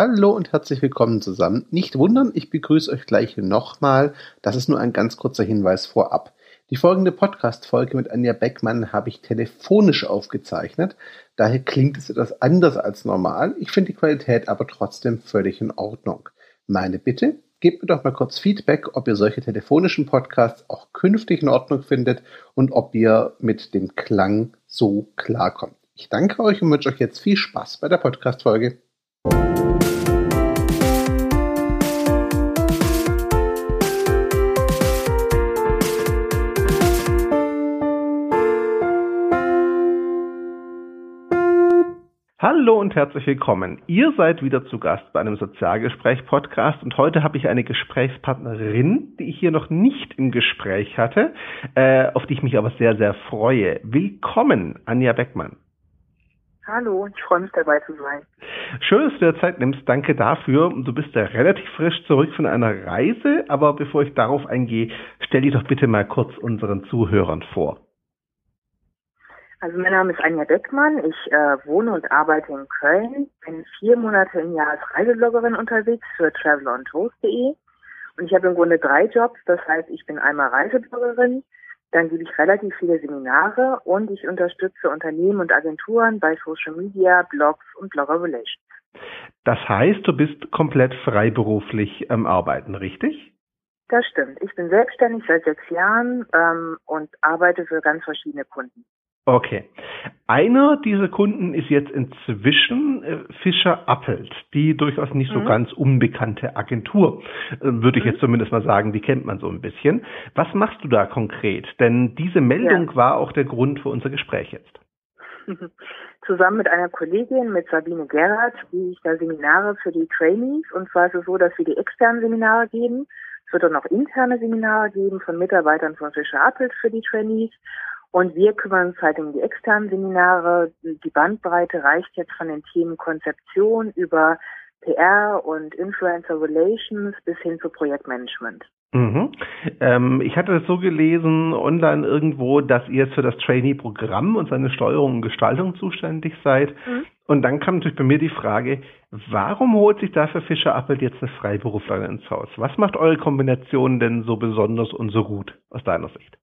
Hallo und herzlich willkommen zusammen. Nicht wundern, ich begrüße euch gleich nochmal. Das ist nur ein ganz kurzer Hinweis vorab. Die folgende Podcast-Folge mit Anja Beckmann habe ich telefonisch aufgezeichnet. Daher klingt es etwas anders als normal. Ich finde die Qualität aber trotzdem völlig in Ordnung. Meine Bitte, gebt mir doch mal kurz Feedback, ob ihr solche telefonischen Podcasts auch künftig in Ordnung findet und ob ihr mit dem Klang so klarkommt. Ich danke euch und wünsche euch jetzt viel Spaß bei der Podcast-Folge. Hallo und herzlich willkommen. Ihr seid wieder zu Gast bei einem Sozialgespräch-Podcast und heute habe ich eine Gesprächspartnerin, die ich hier noch nicht im Gespräch hatte, äh, auf die ich mich aber sehr, sehr freue. Willkommen, Anja Beckmann. Hallo, ich freue mich dabei zu sein. Schön, dass du dir Zeit nimmst. Danke dafür. Du bist ja relativ frisch zurück von einer Reise, aber bevor ich darauf eingehe, stell dich doch bitte mal kurz unseren Zuhörern vor. Also mein Name ist Anja Beckmann. Ich äh, wohne und arbeite in Köln. Bin vier Monate im Jahr als Reisebloggerin unterwegs für travelandtoast.de. Und ich habe im Grunde drei Jobs. Das heißt, ich bin einmal Reisebloggerin, dann gebe ich relativ viele Seminare und ich unterstütze Unternehmen und Agenturen bei Social Media, Blogs und Blogger Relations. Das heißt, du bist komplett freiberuflich am Arbeiten, richtig? Das stimmt. Ich bin selbstständig seit sechs Jahren ähm, und arbeite für ganz verschiedene Kunden. Okay. Einer dieser Kunden ist jetzt inzwischen äh, Fischer Appelt, die durchaus nicht so mhm. ganz unbekannte Agentur, äh, würde ich mhm. jetzt zumindest mal sagen, die kennt man so ein bisschen. Was machst du da konkret? Denn diese Meldung ja. war auch der Grund für unser Gespräch jetzt. Zusammen mit einer Kollegin, mit Sabine Gerhardt, gehe ich da Seminare für die Trainees. Und zwar ist es so, dass wir die externen Seminare geben. Es wird dann auch interne Seminare geben von Mitarbeitern von Fischer Appelt für die Trainees. Und wir kümmern uns halt um die externen Seminare. Die Bandbreite reicht jetzt von den Themen Konzeption über PR und Influencer Relations bis hin zu Projektmanagement. Mhm. Ähm, ich hatte das so gelesen online irgendwo, dass ihr jetzt für das Trainee-Programm und seine Steuerung und Gestaltung zuständig seid. Mhm. Und dann kam natürlich bei mir die Frage, warum holt sich dafür Fischer Appelt jetzt eine Freiberuflerin ins Haus? Was macht eure Kombination denn so besonders und so gut aus deiner Sicht?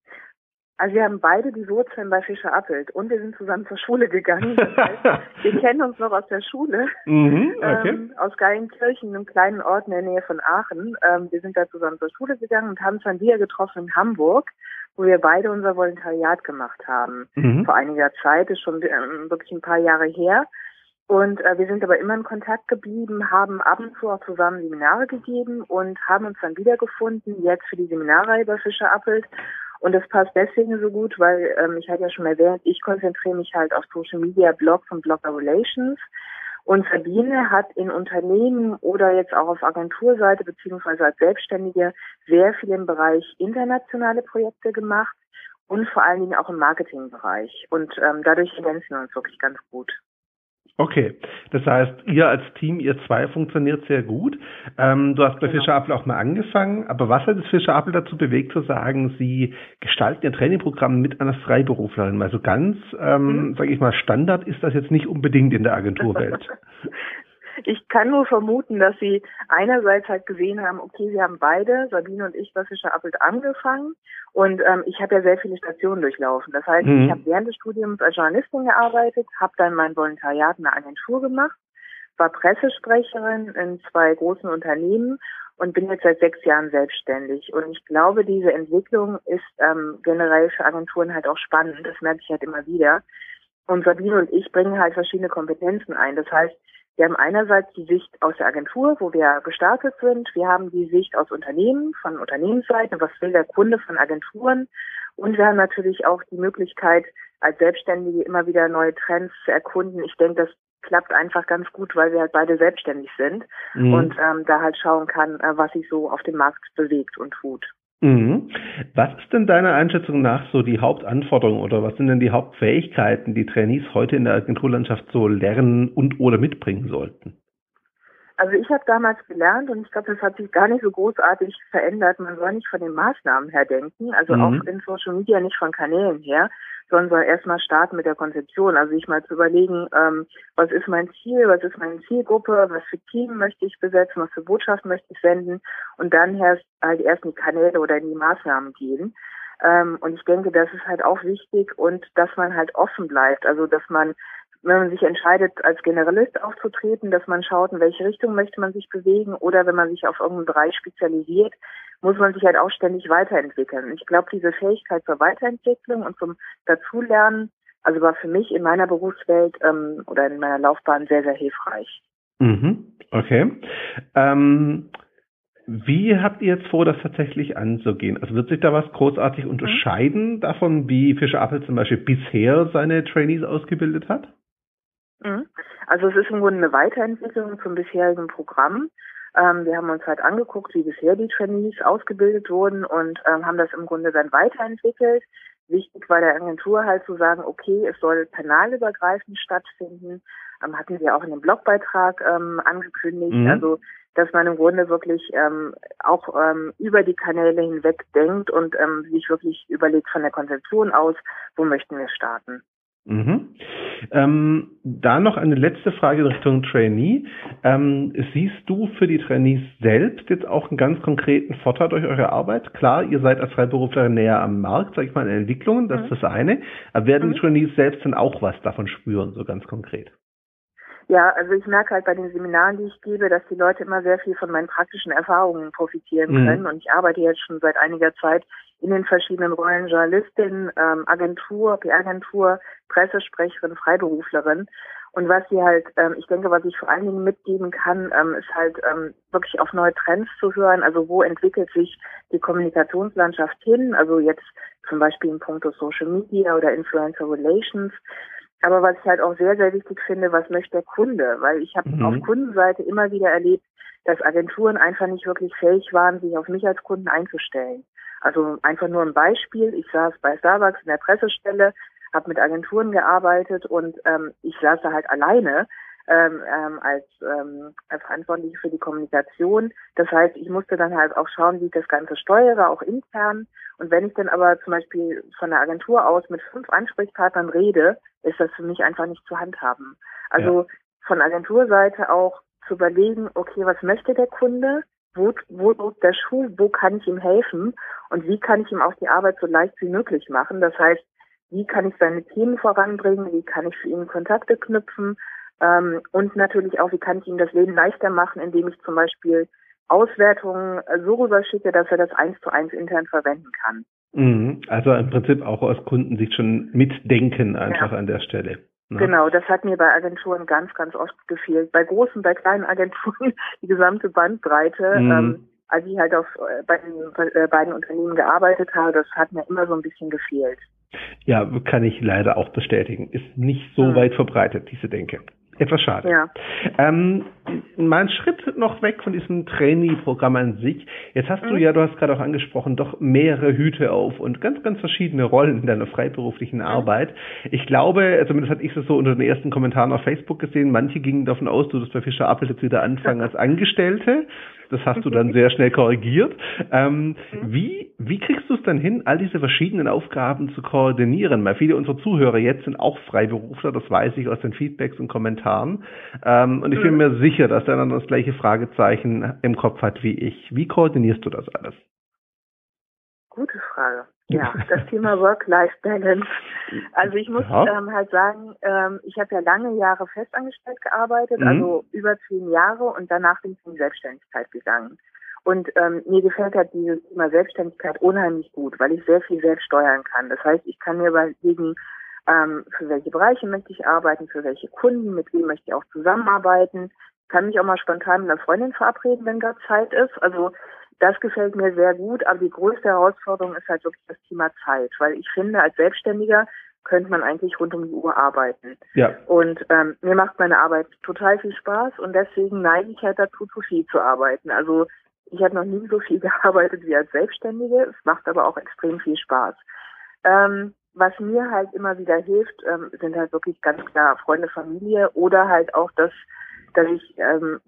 Also wir haben beide die Wurzeln bei Fischer Appelt und wir sind zusammen zur Schule gegangen. Das heißt, wir kennen uns noch aus der Schule, mhm, okay. ähm, aus Geilenkirchen, einem kleinen Ort in der Nähe von Aachen. Ähm, wir sind da zusammen zur Schule gegangen und haben uns dann wieder getroffen in Hamburg, wo wir beide unser Volontariat gemacht haben. Mhm. Vor einiger Zeit, ist schon ähm, wirklich ein paar Jahre her. Und äh, wir sind aber immer in Kontakt geblieben, haben ab und zu auch zusammen Seminare gegeben und haben uns dann wiedergefunden, jetzt für die Seminarreihe bei Fischer Appelt und das passt deswegen so gut, weil ähm, ich hatte ja schon erwähnt, ich konzentriere mich halt auf Social Media, Blogs und Blogger Relations. Und Sabine hat in Unternehmen oder jetzt auch auf Agenturseite beziehungsweise als Selbstständige sehr viel im Bereich internationale Projekte gemacht und vor allen Dingen auch im Marketingbereich. Und ähm, dadurch ergänzen wir uns wirklich ganz gut. Okay, das heißt, ihr als Team, ihr zwei funktioniert sehr gut. Ähm, du hast bei genau. Fischer Apple auch mal angefangen, aber was hat es Fischer Apple dazu bewegt zu sagen, sie gestalten ihr Trainingprogramm mit einer Freiberuflerin? Also ganz, ähm, mhm. sage ich mal, Standard ist das jetzt nicht unbedingt in der Agenturwelt. Ich kann nur vermuten, dass sie einerseits halt gesehen haben, okay, sie haben beide, Sabine und ich, bei Fischer Appelt angefangen und ähm, ich habe ja sehr viele Stationen durchlaufen. Das heißt, mhm. ich habe während des Studiums als Journalistin gearbeitet, habe dann mein Volontariat in einer Agentur gemacht, war Pressesprecherin in zwei großen Unternehmen und bin jetzt seit sechs Jahren selbstständig. Und ich glaube, diese Entwicklung ist ähm, generell für Agenturen halt auch spannend. Das merke ich halt immer wieder. Und Sabine und ich bringen halt verschiedene Kompetenzen ein. Das heißt, wir haben einerseits die Sicht aus der Agentur, wo wir gestartet sind. Wir haben die Sicht aus Unternehmen, von Unternehmensseite, was will der Kunde von Agenturen. Und wir haben natürlich auch die Möglichkeit, als Selbstständige immer wieder neue Trends zu erkunden. Ich denke, das klappt einfach ganz gut, weil wir halt beide selbstständig sind mhm. und ähm, da halt schauen kann, äh, was sich so auf dem Markt bewegt und tut. Mhm. Was ist denn deiner Einschätzung nach so die Hauptanforderung oder was sind denn die Hauptfähigkeiten, die Trainees heute in der Agenturlandschaft so lernen und oder mitbringen sollten? Also ich habe damals gelernt und ich glaube, das hat sich gar nicht so großartig verändert. Man soll nicht von den Maßnahmen her denken, also mhm. auch in Social Media nicht von Kanälen her, sondern soll erstmal starten mit der Konzeption. Also sich mal zu überlegen, ähm, was ist mein Ziel, was ist meine Zielgruppe, was für Team möchte ich besetzen, was für Botschaften möchte ich senden und dann erst halt erst in die Kanäle oder in die Maßnahmen gehen. Ähm, und ich denke, das ist halt auch wichtig und dass man halt offen bleibt. Also dass man wenn man sich entscheidet, als Generalist aufzutreten, dass man schaut, in welche Richtung möchte man sich bewegen oder wenn man sich auf irgendeinen Bereich spezialisiert, muss man sich halt auch ständig weiterentwickeln. Ich glaube, diese Fähigkeit zur Weiterentwicklung und zum Dazulernen, also war für mich in meiner Berufswelt ähm, oder in meiner Laufbahn sehr, sehr hilfreich. Mhm. Okay. Ähm, wie habt ihr jetzt vor, das tatsächlich anzugehen? Also wird sich da was großartig unterscheiden davon, wie Fischer Appel zum Beispiel bisher seine Trainees ausgebildet hat? Mhm. Also es ist im Grunde eine Weiterentwicklung zum bisherigen Programm. Ähm, wir haben uns halt angeguckt, wie bisher die Trainees ausgebildet wurden und ähm, haben das im Grunde dann weiterentwickelt. Wichtig war der Agentur halt zu sagen, okay, es soll kanalübergreifend stattfinden. Ähm, hatten wir auch in dem Blogbeitrag ähm, angekündigt. Mhm. Also dass man im Grunde wirklich ähm, auch ähm, über die Kanäle hinweg denkt und sich wirklich überlegt von der Konzeption aus, wo möchten wir starten. Mhm. Ähm, da noch eine letzte Frage in Richtung Trainee. Ähm, siehst du für die Trainees selbst jetzt auch einen ganz konkreten Vorteil durch eure Arbeit? Klar, ihr seid als Freiberufler näher am Markt, sag ich mal, in Entwicklungen, das mhm. ist das eine. Aber werden mhm. die Trainees selbst dann auch was davon spüren, so ganz konkret? Ja, also ich merke halt bei den Seminaren, die ich gebe, dass die Leute immer sehr viel von meinen praktischen Erfahrungen profitieren mhm. können. Und ich arbeite jetzt schon seit einiger Zeit in den verschiedenen Rollen Journalistin, ähm, Agentur, PR-Agentur, Pressesprecherin, Freiberuflerin. Und was sie halt, ähm, ich denke, was ich vor allen Dingen mitgeben kann, ähm, ist halt ähm, wirklich auf neue Trends zu hören. Also wo entwickelt sich die Kommunikationslandschaft hin? Also jetzt zum Beispiel in puncto Social Media oder Influencer Relations. Aber was ich halt auch sehr, sehr wichtig finde, was möchte der Kunde? Weil ich habe mhm. auf Kundenseite immer wieder erlebt, dass Agenturen einfach nicht wirklich fähig waren, sich auf mich als Kunden einzustellen. Also einfach nur ein Beispiel. Ich saß bei Starbucks in der Pressestelle, habe mit Agenturen gearbeitet und ähm, ich saß da halt alleine ähm, ähm, als ähm, Verantwortliche für die Kommunikation. Das heißt, ich musste dann halt auch schauen, wie ich das Ganze steuere, auch intern. Und wenn ich dann aber zum Beispiel von der Agentur aus mit fünf Ansprechpartnern rede, ist das für mich einfach nicht zu handhaben. Also ja. von Agenturseite auch zu überlegen, okay, was möchte der Kunde? Wo, wo drückt der Schuh? Wo kann ich ihm helfen? Und wie kann ich ihm auch die Arbeit so leicht wie möglich machen? Das heißt, wie kann ich seine Themen voranbringen? Wie kann ich für ihn Kontakte knüpfen? Ähm, und natürlich auch, wie kann ich ihm das Leben leichter machen, indem ich zum Beispiel Auswertungen so rüberschicke, dass er das eins zu eins intern verwenden kann. Mhm. Also im Prinzip auch aus Kundensicht schon mitdenken einfach ja. an der Stelle. Ne? Genau, das hat mir bei Agenturen ganz, ganz oft gefehlt. Bei großen, bei kleinen Agenturen die gesamte Bandbreite. Mhm. Ähm, als ich halt auf äh, bei den äh, beiden Unternehmen gearbeitet habe, das hat mir immer so ein bisschen gefehlt. Ja, kann ich leider auch bestätigen. Ist nicht so mhm. weit verbreitet, diese Denke. Etwas schade. Ja. Ähm, mal einen Schritt noch weg von diesem Trainee-Programm an sich. Jetzt hast mhm. du ja, du hast gerade auch angesprochen, doch mehrere Hüte auf und ganz, ganz verschiedene Rollen in deiner freiberuflichen mhm. Arbeit. Ich glaube, zumindest hatte ich es so unter den ersten Kommentaren auf Facebook gesehen, manche gingen davon aus, du wirst bei Fischer Appel jetzt wieder anfangen als Angestellte. Das hast du dann sehr schnell korrigiert. Ähm, mhm. wie, wie kriegst du es dann hin, all diese verschiedenen Aufgaben zu koordinieren? Weil viele unserer Zuhörer jetzt sind auch Freiberufler, das weiß ich aus den Feedbacks und Kommentaren. Ähm, und ich bin mhm. mir sicher, dass der dann das gleiche Fragezeichen im Kopf hat wie ich. Wie koordinierst du das alles? Gute Frage. Ja, das Thema Work-Life-Balance. Also ich muss ja. ähm, halt sagen, ähm, ich habe ja lange Jahre festangestellt gearbeitet, mhm. also über zehn Jahre und danach bin ich in die Selbstständigkeit gegangen. Und ähm, mir gefällt halt dieses Thema Selbstständigkeit unheimlich gut, weil ich sehr viel selbst steuern kann. Das heißt, ich kann mir überlegen, ähm, für welche Bereiche möchte ich arbeiten, für welche Kunden, mit wem möchte ich auch zusammenarbeiten. Kann mich auch mal spontan mit einer Freundin verabreden, wenn gerade Zeit ist. Also das gefällt mir sehr gut, aber die größte Herausforderung ist halt wirklich das Thema Zeit, weil ich finde, als Selbstständiger könnte man eigentlich rund um die Uhr arbeiten. Ja. Und ähm, mir macht meine Arbeit total viel Spaß und deswegen neige ich halt dazu, zu viel zu arbeiten. Also ich habe noch nie so viel gearbeitet wie als Selbstständige. Es macht aber auch extrem viel Spaß. Ähm, was mir halt immer wieder hilft, ähm, sind halt wirklich ganz klar Freunde, Familie oder halt auch das dass ich ähm,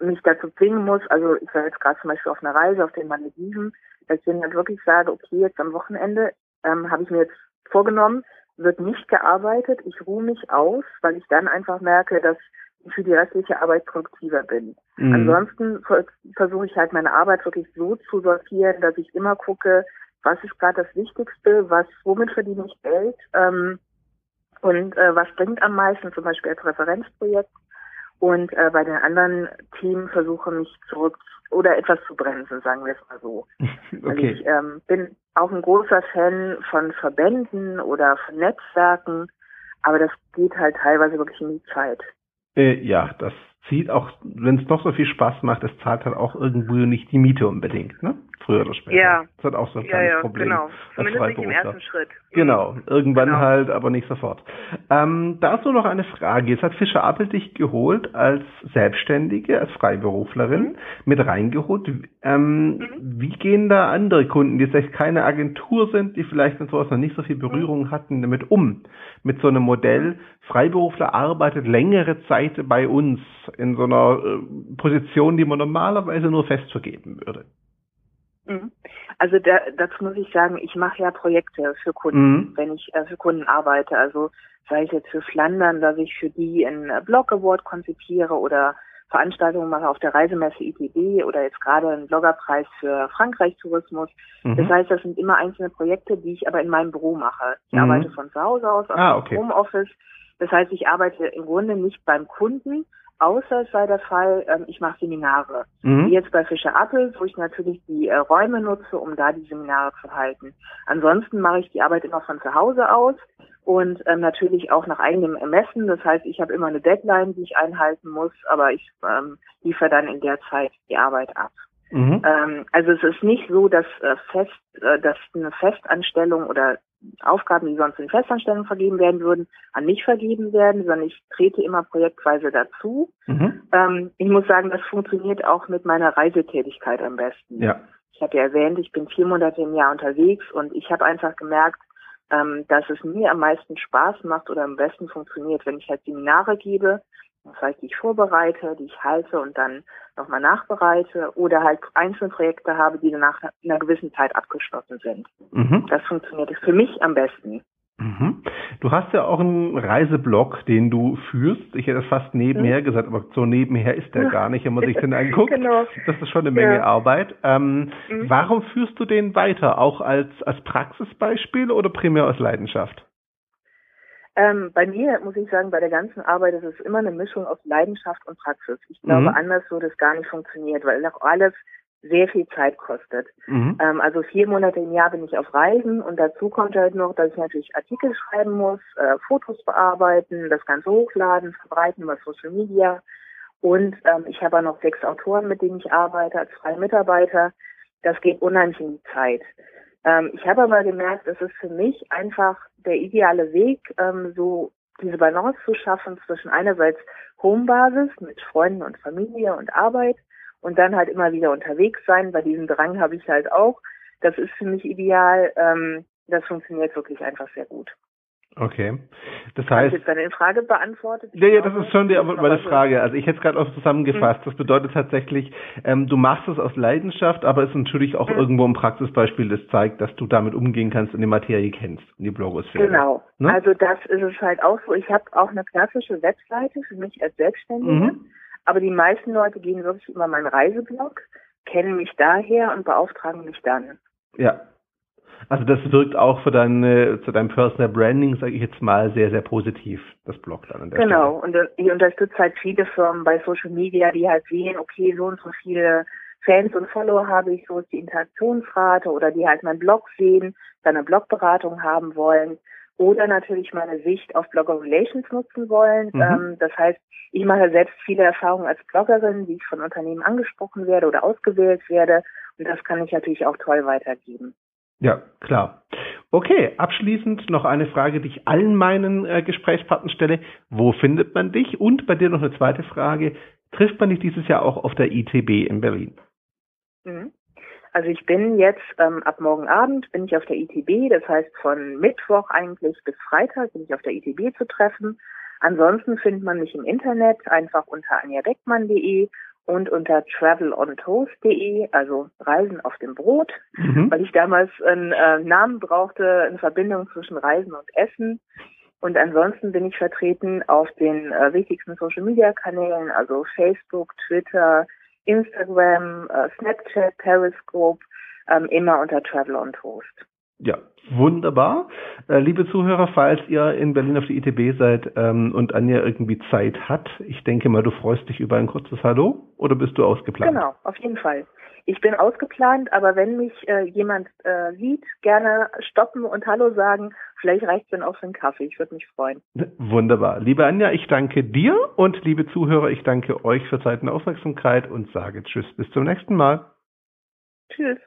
mich dazu zwingen muss, also ich war jetzt gerade zum Beispiel auf einer Reise auf den Malediven, dass ich dann halt wirklich sage, okay, jetzt am Wochenende ähm, habe ich mir jetzt vorgenommen, wird nicht gearbeitet, ich ruhe mich aus, weil ich dann einfach merke, dass ich für die restliche Arbeit produktiver bin. Mhm. Ansonsten versuche ich halt meine Arbeit wirklich so zu sortieren, dass ich immer gucke, was ist gerade das Wichtigste, was, womit verdiene ich Geld ähm, und äh, was bringt am meisten, zum Beispiel als Referenzprojekt. Und äh, bei den anderen Themen versuche mich zurück oder etwas zu bremsen, sagen wir es mal so. okay. Also ich ähm, bin auch ein großer Fan von Verbänden oder von Netzwerken, aber das geht halt teilweise wirklich in die Zeit. Äh, ja, das zieht auch, wenn es noch so viel Spaß macht, es zahlt halt auch irgendwo nicht die Miete unbedingt, ne? Früher oder später. Ja. Das hat auch so ein kleines ja, ja, Problem. Genau. Zumindest nicht im ersten Schritt. Genau. Irgendwann genau. halt, aber nicht sofort. Ähm, da ist nur noch eine Frage. Jetzt hat Fischer Appel dich geholt als Selbstständige, als Freiberuflerin mhm. mit reingeholt. Ähm, mhm. Wie gehen da andere Kunden, die vielleicht keine Agentur sind, die vielleicht mit sowas noch nicht so viel Berührung mhm. hatten, damit um? Mit so einem Modell, Freiberufler arbeitet längere Zeit bei uns in so einer äh, Position, die man normalerweise nur fest vergeben würde. Mhm. Also da, dazu muss ich sagen, ich mache ja Projekte für Kunden, mhm. wenn ich äh, für Kunden arbeite. Also sei es jetzt für Flandern, dass ich für die einen Blog Award konzipiere oder Veranstaltungen mache auf der Reisemesse ITB oder jetzt gerade einen Bloggerpreis für Frankreich Tourismus. Mhm. Das heißt, das sind immer einzelne Projekte, die ich aber in meinem Büro mache. Ich mhm. arbeite von zu Hause aus, aus ah, okay. Homeoffice. Das heißt, ich arbeite im Grunde nicht beim Kunden, außer es sei der Fall, ähm, ich mache Seminare. Mhm. Wie jetzt bei Fischer Appel, wo ich natürlich die äh, Räume nutze, um da die Seminare zu halten. Ansonsten mache ich die Arbeit immer von zu Hause aus und ähm, natürlich auch nach eigenem Ermessen. Das heißt, ich habe immer eine Deadline, die ich einhalten muss, aber ich ähm, liefere dann in der Zeit die Arbeit ab. Mhm. Ähm, also es ist nicht so, dass äh, fest, äh, dass eine Festanstellung oder Aufgaben, die sonst in Festanstellung vergeben werden würden, an mich vergeben werden, sondern ich trete immer projektweise dazu. Mhm. Ähm, ich muss sagen, das funktioniert auch mit meiner Reisetätigkeit am besten. Ja. Ich habe ja erwähnt, ich bin vier Monate im Jahr unterwegs und ich habe einfach gemerkt, ähm, dass es mir am meisten Spaß macht oder am besten funktioniert, wenn ich halt Seminare gebe das heißt, die ich vorbereite, die ich halte und dann nochmal nachbereite oder halt einzelne Projekte habe, die danach in einer gewissen Zeit abgeschlossen sind. Mhm. Das funktioniert für mich am besten. Mhm. Du hast ja auch einen Reiseblog, den du führst. Ich hätte es fast nebenher mhm. gesagt, aber so nebenher ist der gar nicht, wenn man sich den anguckt. genau. Das ist schon eine Menge ja. Arbeit. Ähm, mhm. Warum führst du den weiter? Auch als, als Praxisbeispiel oder primär aus Leidenschaft? Ähm, bei mir muss ich sagen, bei der ganzen Arbeit ist es immer eine Mischung aus Leidenschaft und Praxis. Ich glaube, mhm. anders würde es gar nicht funktioniert, weil auch alles sehr viel Zeit kostet. Mhm. Ähm, also vier Monate im Jahr bin ich auf Reisen und dazu kommt halt noch, dass ich natürlich Artikel schreiben muss, äh, Fotos bearbeiten, das Ganze hochladen, verbreiten über Social Media. Und ähm, ich habe auch noch sechs Autoren, mit denen ich arbeite als freie Mitarbeiter. Das geht unheimlich in die Zeit. Ähm, ich habe aber gemerkt, es ist für mich einfach der ideale Weg, ähm, so diese Balance zu schaffen zwischen einerseits Homebasis mit Freunden und Familie und Arbeit und dann halt immer wieder unterwegs sein. Bei diesem Drang habe ich halt auch. Das ist für mich ideal. Ähm, das funktioniert wirklich einfach sehr gut. Okay. Das heißt. Hast jetzt deine Frage beantwortet? Ja, ja, das ist schon die, meine Frage. Also ich hätte es gerade auch zusammengefasst. Mhm. Das bedeutet tatsächlich, ähm, du machst es aus Leidenschaft, aber es ist natürlich auch mhm. irgendwo ein Praxisbeispiel, das zeigt, dass du damit umgehen kannst und die Materie kennst, die Blogosphäre. Genau. Ne? Also das ist es halt auch so. Ich habe auch eine klassische Webseite für mich als Selbstständige, mhm. aber die meisten Leute gehen wirklich über meinen Reiseblog, kennen mich daher und beauftragen mich dann. Ja, also das wirkt auch für deine, zu deinem Personal Branding, sage ich jetzt mal, sehr, sehr positiv, das Blog dann. An der genau, Stelle. und ich unterstütze halt viele Firmen bei Social Media, die halt sehen, okay, so und so viele Fans und Follower habe ich, so ist die Interaktionsrate oder die halt meinen Blog sehen, dann eine Blogberatung haben wollen oder natürlich meine Sicht auf Blogger Relations nutzen wollen. Mhm. Ähm, das heißt, ich mache selbst viele Erfahrungen als Bloggerin, wie ich von Unternehmen angesprochen werde oder ausgewählt werde. Und das kann ich natürlich auch toll weitergeben. Ja, klar. Okay, abschließend noch eine Frage, die ich allen meinen äh, Gesprächspartnern stelle. Wo findet man dich? Und bei dir noch eine zweite Frage. Trifft man dich dieses Jahr auch auf der ITB in Berlin? Mhm. Also ich bin jetzt ähm, ab morgen Abend bin ich auf der ITB, das heißt von Mittwoch eigentlich bis Freitag bin ich auf der ITB zu treffen. Ansonsten findet man mich im Internet einfach unter anjabeckmann.de und unter travelontoast.de, also Reisen auf dem Brot, mhm. weil ich damals einen äh, Namen brauchte, eine Verbindung zwischen Reisen und Essen. Und ansonsten bin ich vertreten auf den äh, wichtigsten Social Media Kanälen, also Facebook, Twitter, Instagram, äh, Snapchat, Periscope, ähm, immer unter Travel on Toast. Ja, wunderbar. Äh, liebe Zuhörer, falls ihr in Berlin auf die ITB seid ähm, und Anja irgendwie Zeit hat, ich denke mal, du freust dich über ein kurzes Hallo oder bist du ausgeplant? Genau, auf jeden Fall. Ich bin ausgeplant, aber wenn mich äh, jemand äh, sieht, gerne stoppen und Hallo sagen. Vielleicht reicht es dann auch für einen Kaffee. Ich würde mich freuen. Wunderbar. Liebe Anja, ich danke dir und liebe Zuhörer, ich danke euch für Zeit und Aufmerksamkeit und sage Tschüss. Bis zum nächsten Mal. Tschüss.